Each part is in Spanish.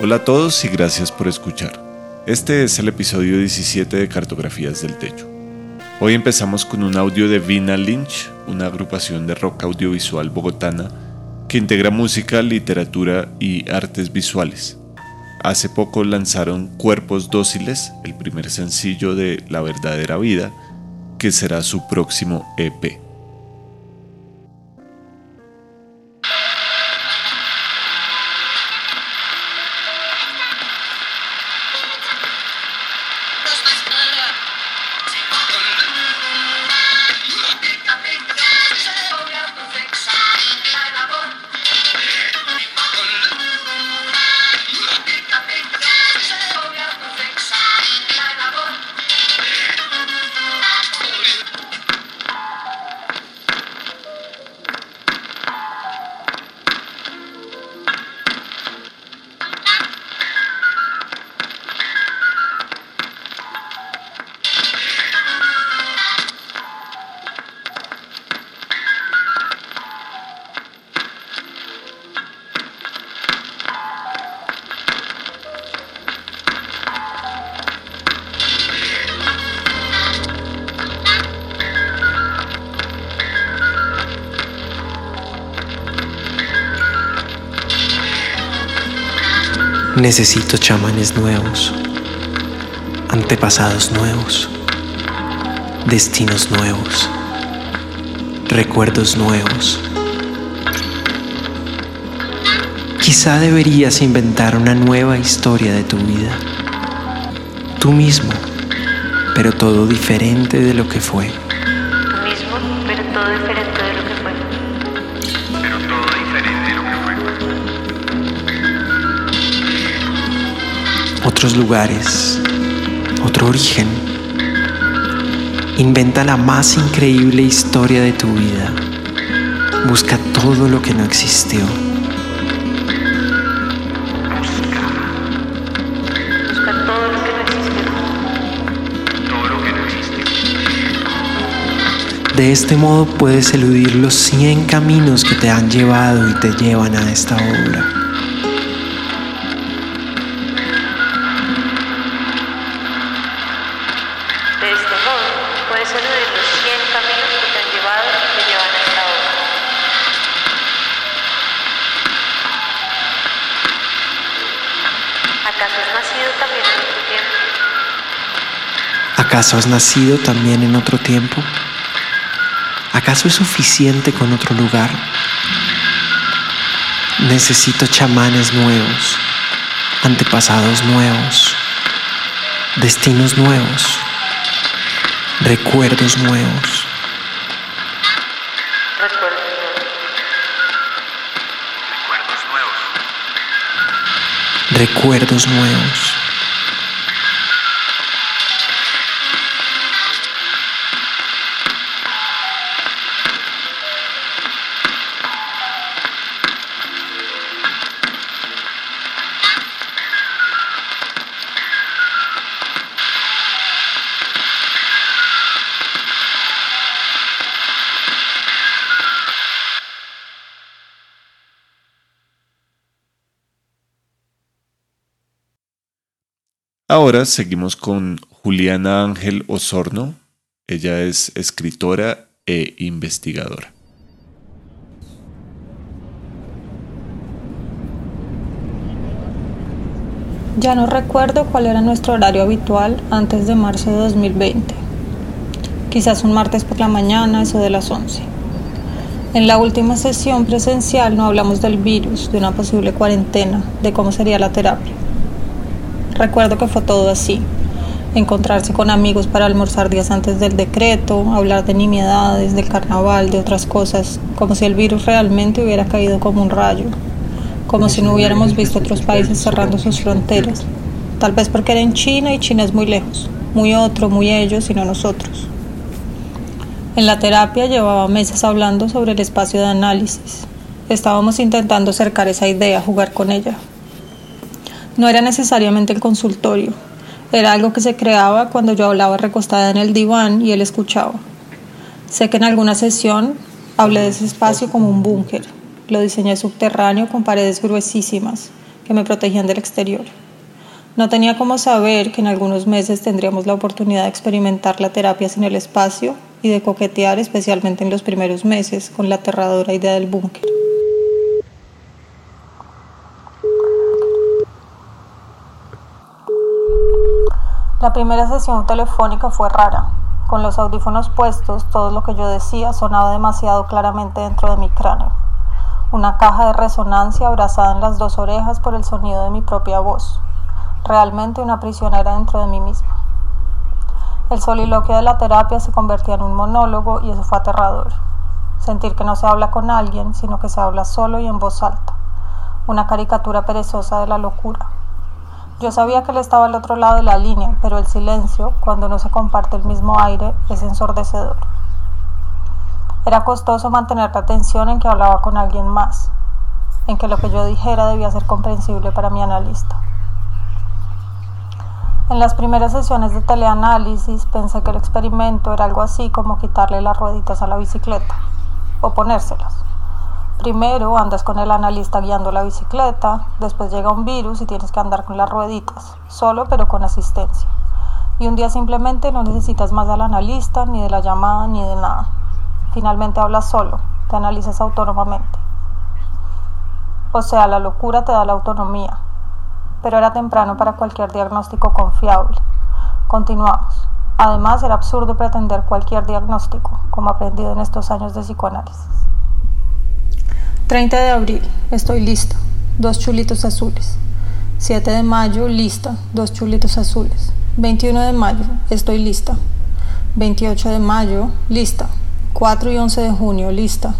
Hola a todos y gracias por escuchar. Este es el episodio 17 de Cartografías del Techo. Hoy empezamos con un audio de Vina Lynch, una agrupación de rock audiovisual bogotana que integra música, literatura y artes visuales. Hace poco lanzaron Cuerpos Dóciles, el primer sencillo de La verdadera vida, que será su próximo EP. Necesito chamanes nuevos, antepasados nuevos, destinos nuevos, recuerdos nuevos. Quizá deberías inventar una nueva historia de tu vida, tú mismo, pero todo diferente de lo que fue. Tú mismo, pero todo diferente otros lugares, otro origen. Inventa la más increíble historia de tu vida. Busca todo lo que no existió. Busca todo lo que no existe. Todo lo que no existe. De este modo puedes eludir los 100 caminos que te han llevado y te llevan a esta obra. ¿Acaso has nacido también en otro tiempo? ¿Acaso es suficiente con otro lugar? Necesito chamanes nuevos, antepasados nuevos, destinos nuevos, recuerdos nuevos. Recuerdos nuevos. Ahora seguimos con Juliana Ángel Osorno. Ella es escritora e investigadora. Ya no recuerdo cuál era nuestro horario habitual antes de marzo de 2020. Quizás un martes por la mañana, eso de las 11. En la última sesión presencial no hablamos del virus, de una posible cuarentena, de cómo sería la terapia. Recuerdo que fue todo así. Encontrarse con amigos para almorzar días antes del decreto, hablar de nimiedades, del carnaval, de otras cosas, como si el virus realmente hubiera caído como un rayo, como si no hubiéramos visto otros países cerrando sus fronteras. Tal vez porque era en China y China es muy lejos, muy otro, muy ellos y no nosotros. En la terapia llevaba meses hablando sobre el espacio de análisis. Estábamos intentando acercar esa idea, jugar con ella. No era necesariamente el consultorio, era algo que se creaba cuando yo hablaba recostada en el diván y él escuchaba. Sé que en alguna sesión hablé de ese espacio como un búnker. Lo diseñé subterráneo con paredes gruesísimas que me protegían del exterior. No tenía cómo saber que en algunos meses tendríamos la oportunidad de experimentar la terapia sin el espacio y de coquetear, especialmente en los primeros meses, con la aterradora idea del búnker. La primera sesión telefónica fue rara. Con los audífonos puestos, todo lo que yo decía sonaba demasiado claramente dentro de mi cráneo. Una caja de resonancia abrazada en las dos orejas por el sonido de mi propia voz. Realmente una prisionera dentro de mí misma. El soliloquio de la terapia se convertía en un monólogo y eso fue aterrador. Sentir que no se habla con alguien, sino que se habla solo y en voz alta. Una caricatura perezosa de la locura. Yo sabía que él estaba al otro lado de la línea, pero el silencio, cuando no se comparte el mismo aire, es ensordecedor. Era costoso mantener la atención en que hablaba con alguien más, en que lo que yo dijera debía ser comprensible para mi analista. En las primeras sesiones de teleanálisis pensé que el experimento era algo así como quitarle las rueditas a la bicicleta o ponérselas. Primero andas con el analista guiando la bicicleta, después llega un virus y tienes que andar con las rueditas, solo pero con asistencia. Y un día simplemente no necesitas más al analista, ni de la llamada, ni de nada. Finalmente hablas solo, te analizas autónomamente. O sea, la locura te da la autonomía. Pero era temprano para cualquier diagnóstico confiable. Continuamos. Además, era absurdo pretender cualquier diagnóstico, como aprendido en estos años de psicoanálisis. 30 de abril, estoy lista, dos chulitos azules. 7 de mayo, lista, dos chulitos azules. 21 de mayo, estoy lista. 28 de mayo, lista. 4 y 11 de junio, lista.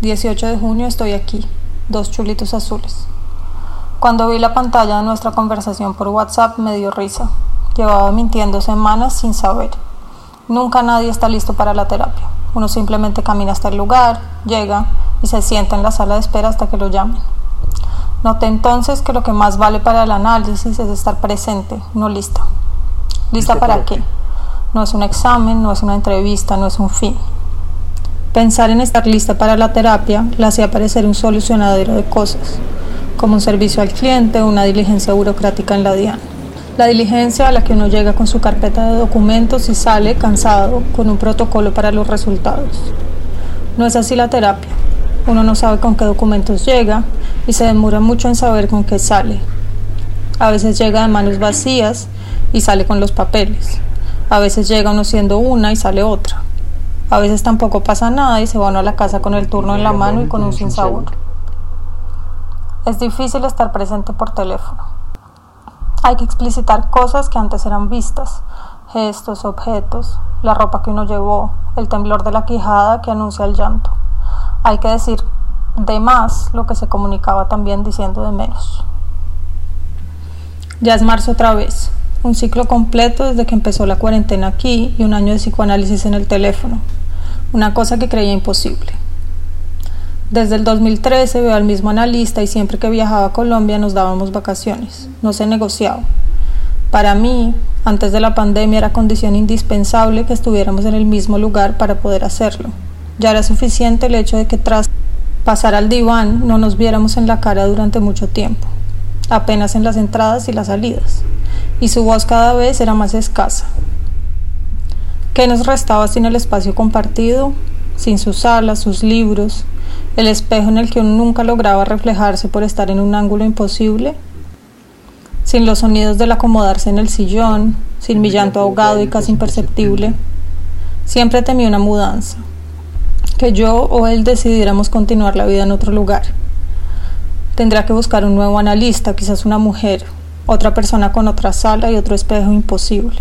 18 de junio, estoy aquí, dos chulitos azules. Cuando vi la pantalla de nuestra conversación por WhatsApp me dio risa. Llevaba mintiendo semanas sin saber. Nunca nadie está listo para la terapia. Uno simplemente camina hasta el lugar, llega, y se sienta en la sala de espera hasta que lo llamen. Noté entonces que lo que más vale para el análisis es estar presente, no lista. ¿Lista para qué? No es un examen, no es una entrevista, no es un fin. Pensar en estar lista para la terapia la hacía parecer un solucionadero de cosas, como un servicio al cliente o una diligencia burocrática en la DIAN. La diligencia a la que uno llega con su carpeta de documentos y sale cansado con un protocolo para los resultados. No es así la terapia. Uno no sabe con qué documentos llega y se demora mucho en saber con qué sale. A veces llega de manos vacías y sale con los papeles. A veces llega uno siendo una y sale otra. A veces tampoco pasa nada y se va uno a la casa con el turno en la mano y con un sinsabor. Es difícil estar presente por teléfono. Hay que explicitar cosas que antes eran vistas, gestos, objetos, la ropa que uno llevó, el temblor de la quijada que anuncia el llanto hay que decir de más lo que se comunicaba también diciendo de menos. Ya es marzo otra vez, un ciclo completo desde que empezó la cuarentena aquí y un año de psicoanálisis en el teléfono, una cosa que creía imposible. Desde el 2013 veo al mismo analista y siempre que viajaba a Colombia nos dábamos vacaciones, no se negociaba. Para mí, antes de la pandemia era condición indispensable que estuviéramos en el mismo lugar para poder hacerlo. Ya era suficiente el hecho de que tras pasar al diván no nos viéramos en la cara durante mucho tiempo, apenas en las entradas y las salidas, y su voz cada vez era más escasa. ¿Qué nos restaba sin el espacio compartido, sin sus salas, sus libros, el espejo en el que uno nunca lograba reflejarse por estar en un ángulo imposible? Sin los sonidos del acomodarse en el sillón, sin mi llanto ahogado y casi imperceptible. Siempre temí una mudanza que yo o él decidiéramos continuar la vida en otro lugar. Tendrá que buscar un nuevo analista, quizás una mujer, otra persona con otra sala y otro espejo imposible.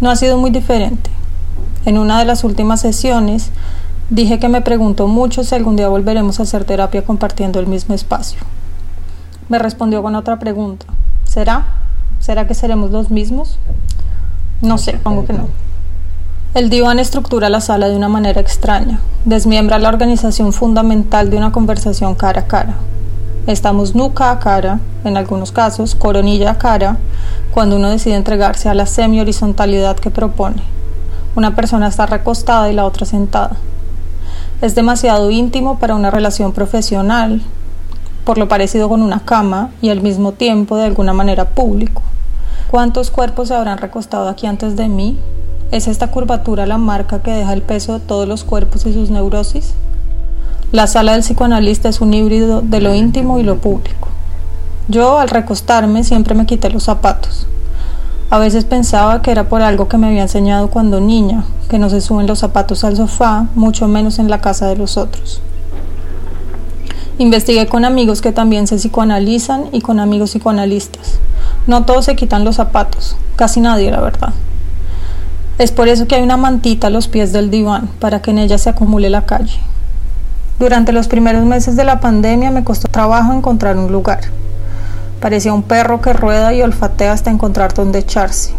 No ha sido muy diferente. En una de las últimas sesiones dije que me preguntó mucho si algún día volveremos a hacer terapia compartiendo el mismo espacio. Me respondió con otra pregunta. ¿Será? ¿Será que seremos los mismos? No sé, pongo que no. El diván estructura la sala de una manera extraña, desmiembra la organización fundamental de una conversación cara a cara. Estamos nuca a cara, en algunos casos coronilla a cara, cuando uno decide entregarse a la semi-horizontalidad que propone. Una persona está recostada y la otra sentada. Es demasiado íntimo para una relación profesional, por lo parecido con una cama y al mismo tiempo de alguna manera público. ¿Cuántos cuerpos se habrán recostado aquí antes de mí? ¿Es esta curvatura la marca que deja el peso de todos los cuerpos y sus neurosis? La sala del psicoanalista es un híbrido de lo íntimo y lo público. Yo al recostarme siempre me quité los zapatos. A veces pensaba que era por algo que me había enseñado cuando niña, que no se suben los zapatos al sofá, mucho menos en la casa de los otros. Investigué con amigos que también se psicoanalizan y con amigos psicoanalistas. No todos se quitan los zapatos, casi nadie, la verdad. Es por eso que hay una mantita a los pies del diván, para que en ella se acumule la calle. Durante los primeros meses de la pandemia me costó trabajo encontrar un lugar. Parecía un perro que rueda y olfatea hasta encontrar dónde echarse.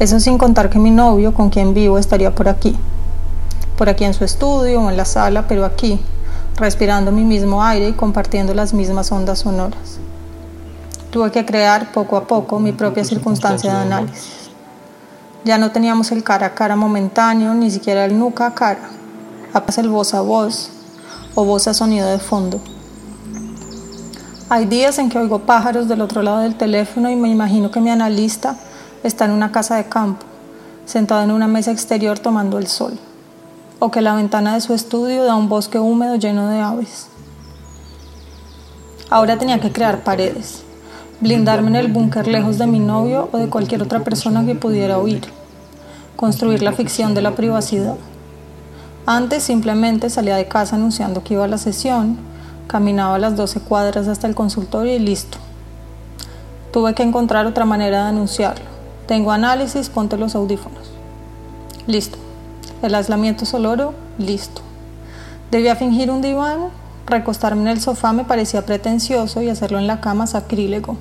Eso sin contar que mi novio, con quien vivo, estaría por aquí. Por aquí en su estudio o en la sala, pero aquí, respirando mi mismo aire y compartiendo las mismas ondas sonoras. Tuve que crear poco a poco mi propia circunstancia de análisis. Ya no teníamos el cara a cara momentáneo, ni siquiera el nuca a cara. Apenas el voz a voz o voz a sonido de fondo. Hay días en que oigo pájaros del otro lado del teléfono y me imagino que mi analista está en una casa de campo, sentado en una mesa exterior tomando el sol, o que la ventana de su estudio da un bosque húmedo lleno de aves. Ahora tenía que crear paredes, blindarme en el búnker lejos de mi novio o de cualquier otra persona que pudiera oír, construir la ficción de la privacidad. Antes simplemente salía de casa anunciando que iba a la sesión, caminaba las 12 cuadras hasta el consultorio y listo. Tuve que encontrar otra manera de anunciarlo. Tengo análisis, ponte los audífonos. Listo. El aislamiento sonoro, listo. Debía fingir un diván, recostarme en el sofá me parecía pretencioso y hacerlo en la cama sacrílego.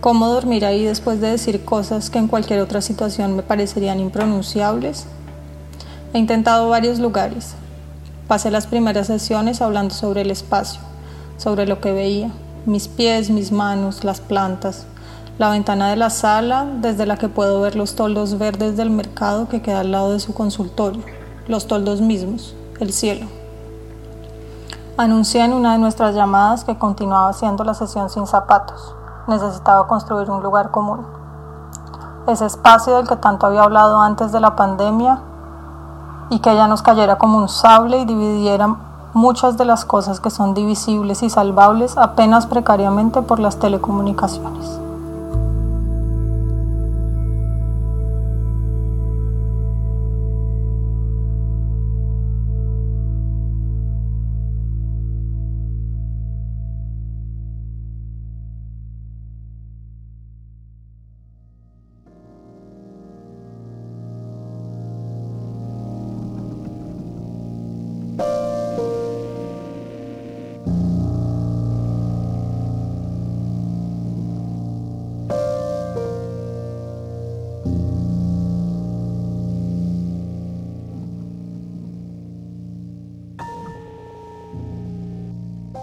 ¿Cómo dormir ahí después de decir cosas que en cualquier otra situación me parecerían impronunciables? He intentado varios lugares. Pasé las primeras sesiones hablando sobre el espacio, sobre lo que veía, mis pies, mis manos, las plantas, la ventana de la sala desde la que puedo ver los toldos verdes del mercado que queda al lado de su consultorio, los toldos mismos, el cielo. Anuncié en una de nuestras llamadas que continuaba haciendo la sesión sin zapatos necesitaba construir un lugar común. Ese espacio del que tanto había hablado antes de la pandemia y que ya nos cayera como un sable y dividiera muchas de las cosas que son divisibles y salvables apenas precariamente por las telecomunicaciones.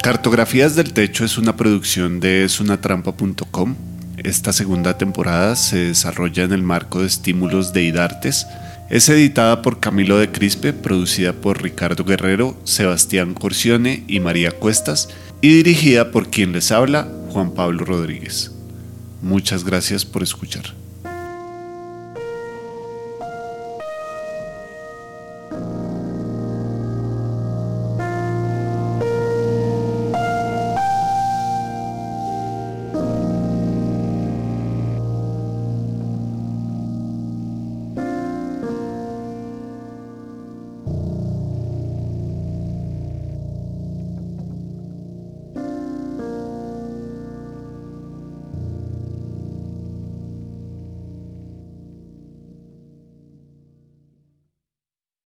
Cartografías del Techo es una producción de esunatrampa.com. Esta segunda temporada se desarrolla en el marco de estímulos de IDARTES. Es editada por Camilo de Crispe, producida por Ricardo Guerrero, Sebastián Corcione y María Cuestas, y dirigida por quien les habla, Juan Pablo Rodríguez. Muchas gracias por escuchar.